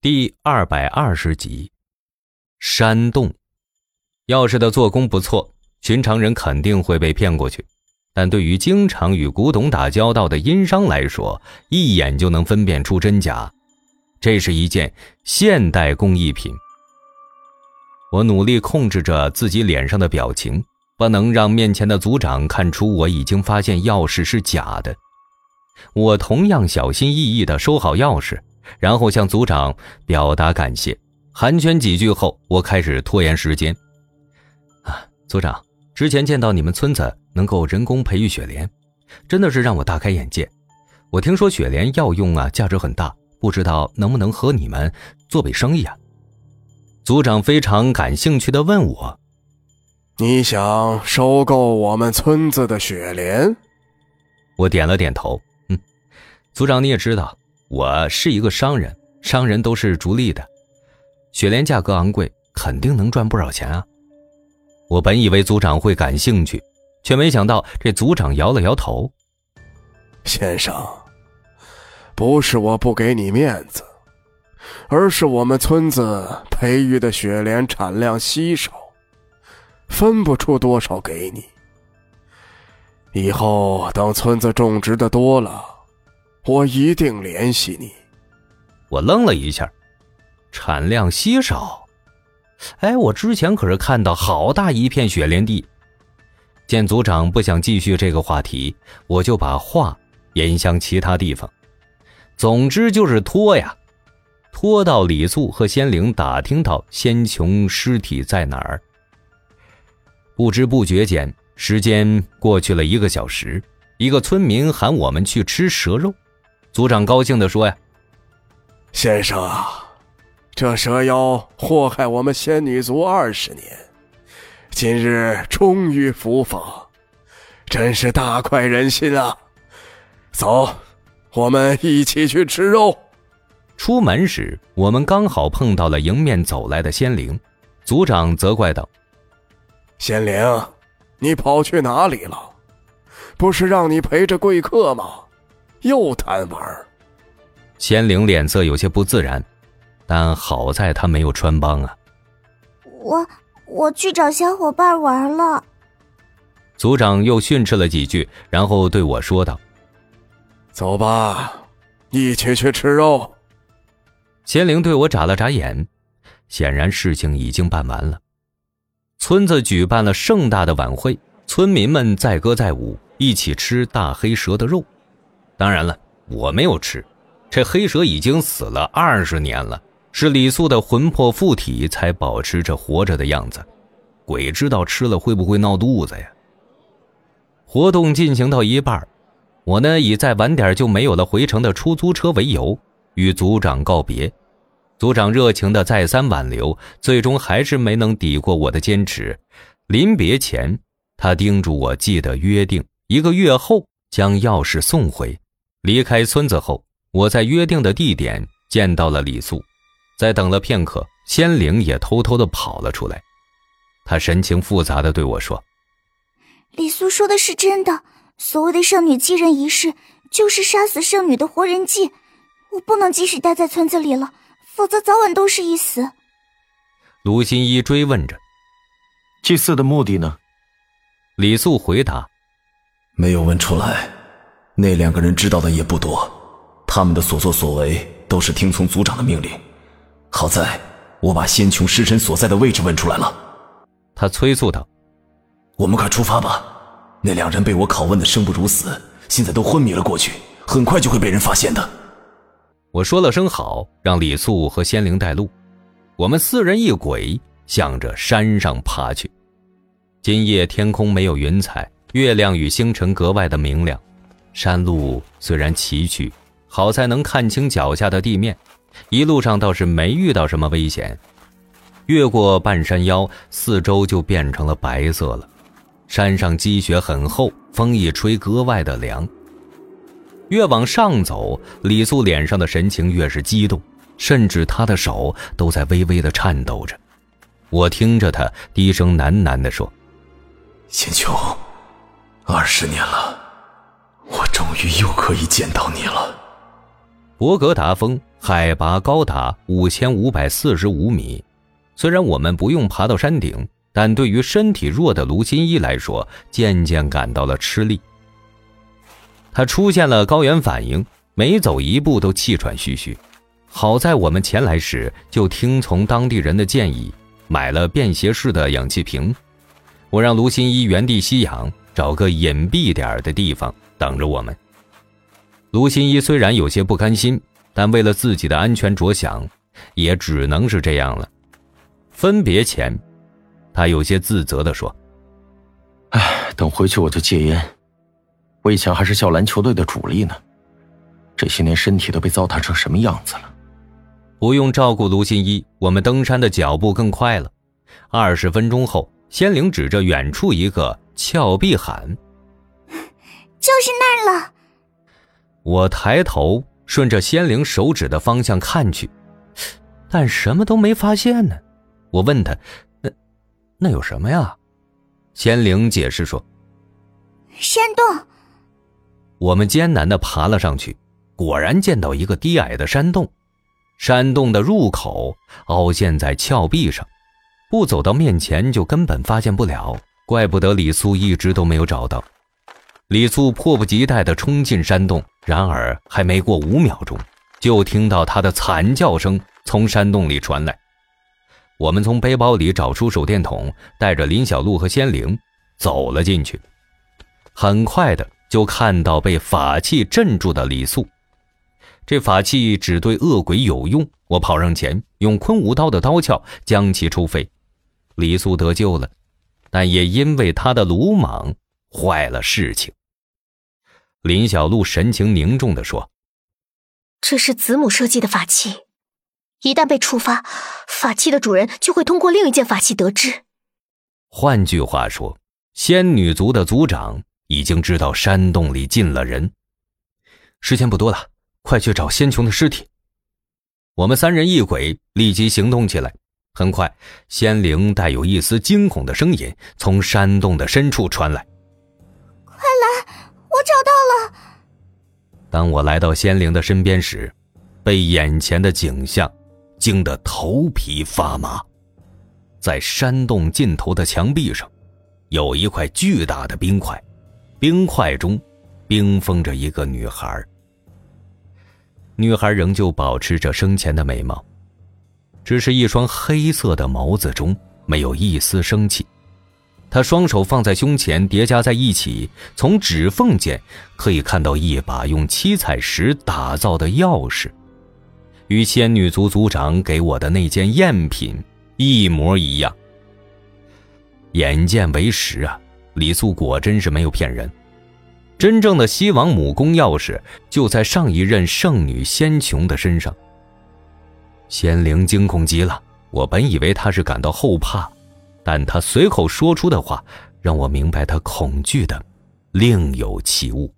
第二百二十集，山洞，钥匙的做工不错，寻常人肯定会被骗过去，但对于经常与古董打交道的殷商来说，一眼就能分辨出真假。这是一件现代工艺品。我努力控制着自己脸上的表情，不能让面前的族长看出我已经发现钥匙是假的。我同样小心翼翼地收好钥匙。然后向组长表达感谢，寒暄几句后，我开始拖延时间。啊，组长，之前见到你们村子能够人工培育雪莲，真的是让我大开眼界。我听说雪莲药用啊价值很大，不知道能不能和你们做笔生意啊？组长非常感兴趣的问我：“你想收购我们村子的雪莲？”我点了点头。嗯，组长你也知道。我是一个商人，商人都是逐利的。雪莲价格昂贵，肯定能赚不少钱啊！我本以为组长会感兴趣，却没想到这组长摇了摇头。先生，不是我不给你面子，而是我们村子培育的雪莲产量稀少，分不出多少给你。以后等村子种植的多了。我一定联系你。我愣了一下，产量稀少。哎，我之前可是看到好大一片雪莲地。见组长不想继续这个话题，我就把话引向其他地方。总之就是拖呀，拖到李素和仙灵打听到仙琼尸体在哪儿。不知不觉间，时间过去了一个小时。一个村民喊我们去吃蛇肉。组长高兴地说：“呀，先生啊，这蛇妖祸害我们仙女族二十年，今日终于伏法，真是大快人心啊！走，我们一起去吃肉。”出门时，我们刚好碰到了迎面走来的仙灵。族长责怪道：“仙灵，你跑去哪里了？不是让你陪着贵客吗？”又贪玩，仙灵脸色有些不自然，但好在他没有穿帮啊。我我去找小伙伴玩了。组长又训斥了几句，然后对我说道：“走吧，一起去吃肉。”仙灵对我眨了眨眼，显然事情已经办完了。村子举办了盛大的晚会，村民们载歌载舞，一起吃大黑蛇的肉。当然了，我没有吃，这黑蛇已经死了二十年了，是李素的魂魄附体才保持着活着的样子，鬼知道吃了会不会闹肚子呀？活动进行到一半，我呢以再晚点就没有了回城的出租车为由，与组长告别。组长热情的再三挽留，最终还是没能抵过我的坚持。临别前，他叮嘱我记得约定，一个月后将钥匙送回。离开村子后，我在约定的地点见到了李素。在等了片刻，仙灵也偷偷的跑了出来。他神情复杂的对我说：“李素说的是真的，所谓的圣女继任仪式，就是杀死圣女的活人祭。我不能继续待在村子里了，否则早晚都是一死。”卢新一追问着：“祭祀的目的呢？”李素回答：“没有问出来。”那两个人知道的也不多，他们的所作所为都是听从族长的命令。好在我把仙琼尸身所在的位置问出来了。他催促道：“我们快出发吧！那两人被我拷问的生不如死，现在都昏迷了过去，很快就会被人发现的。”我说了声好，让李素和仙灵带路。我们四人一鬼向着山上爬去。今夜天空没有云彩，月亮与星辰格外的明亮。山路虽然崎岖，好在能看清脚下的地面，一路上倒是没遇到什么危险。越过半山腰，四周就变成了白色了。山上积雪很厚，风一吹格外的凉。越往上走，李素脸上的神情越是激动，甚至他的手都在微微的颤抖着。我听着他低声喃喃地说：“仙秋，二十年了。”我终于又可以见到你了，博格达峰海拔高达五千五百四十五米。虽然我们不用爬到山顶，但对于身体弱的卢新一来说，渐渐感到了吃力。他出现了高原反应，每走一步都气喘吁吁。好在我们前来时就听从当地人的建议，买了便携式的氧气瓶。我让卢新一原地吸氧，找个隐蔽点的地方等着我们。卢新一虽然有些不甘心，但为了自己的安全着想，也只能是这样了。分别前，他有些自责地说：“哎，等回去我就戒烟。”我以前还是校篮球队的主力呢，这些年身体都被糟蹋成什么样子了？不用照顾卢新一，我们登山的脚步更快了。二十分钟后，仙灵指着远处一个峭壁喊：“就是那儿了！”我抬头顺着仙灵手指的方向看去，但什么都没发现呢。我问他：“那那有什么呀？”仙灵解释说：“山洞。”我们艰难的爬了上去，果然见到一个低矮的山洞。山洞的入口凹陷在峭壁上，不走到面前就根本发现不了。怪不得李素一直都没有找到。李素迫不及待地冲进山洞，然而还没过五秒钟，就听到他的惨叫声从山洞里传来。我们从背包里找出手电筒，带着林小璐和仙灵走了进去。很快的。就看到被法器镇住的李素，这法器只对恶鬼有用。我跑上前，用昆吾刀的刀鞘将其抽飞，李素得救了，但也因为他的鲁莽坏了事情。林小璐神情凝重地说：“这是子母设计的法器，一旦被触发，法器的主人就会通过另一件法器得知。换句话说，仙女族的族长。”已经知道山洞里进了人，时间不多了，快去找仙琼的尸体。我们三人一鬼立即行动起来。很快，仙灵带有一丝惊恐的声音从山洞的深处传来：“当我来到仙灵的身边时，被眼前的景象惊得头皮发麻。在山洞尽头的墙壁上，有一块巨大的冰块。冰块中，冰封着一个女孩。女孩仍旧保持着生前的美貌，只是一双黑色的眸子中没有一丝生气。他双手放在胸前，叠加在一起，从指缝间可以看到一把用七彩石打造的钥匙，与仙女族族长给我的那件赝品一模一样。眼见为实啊！李素果真是没有骗人，真正的西王母宫钥匙就在上一任圣女仙琼的身上。仙灵惊恐极了，我本以为他是感到后怕，但他随口说出的话让我明白他恐惧的另有其物。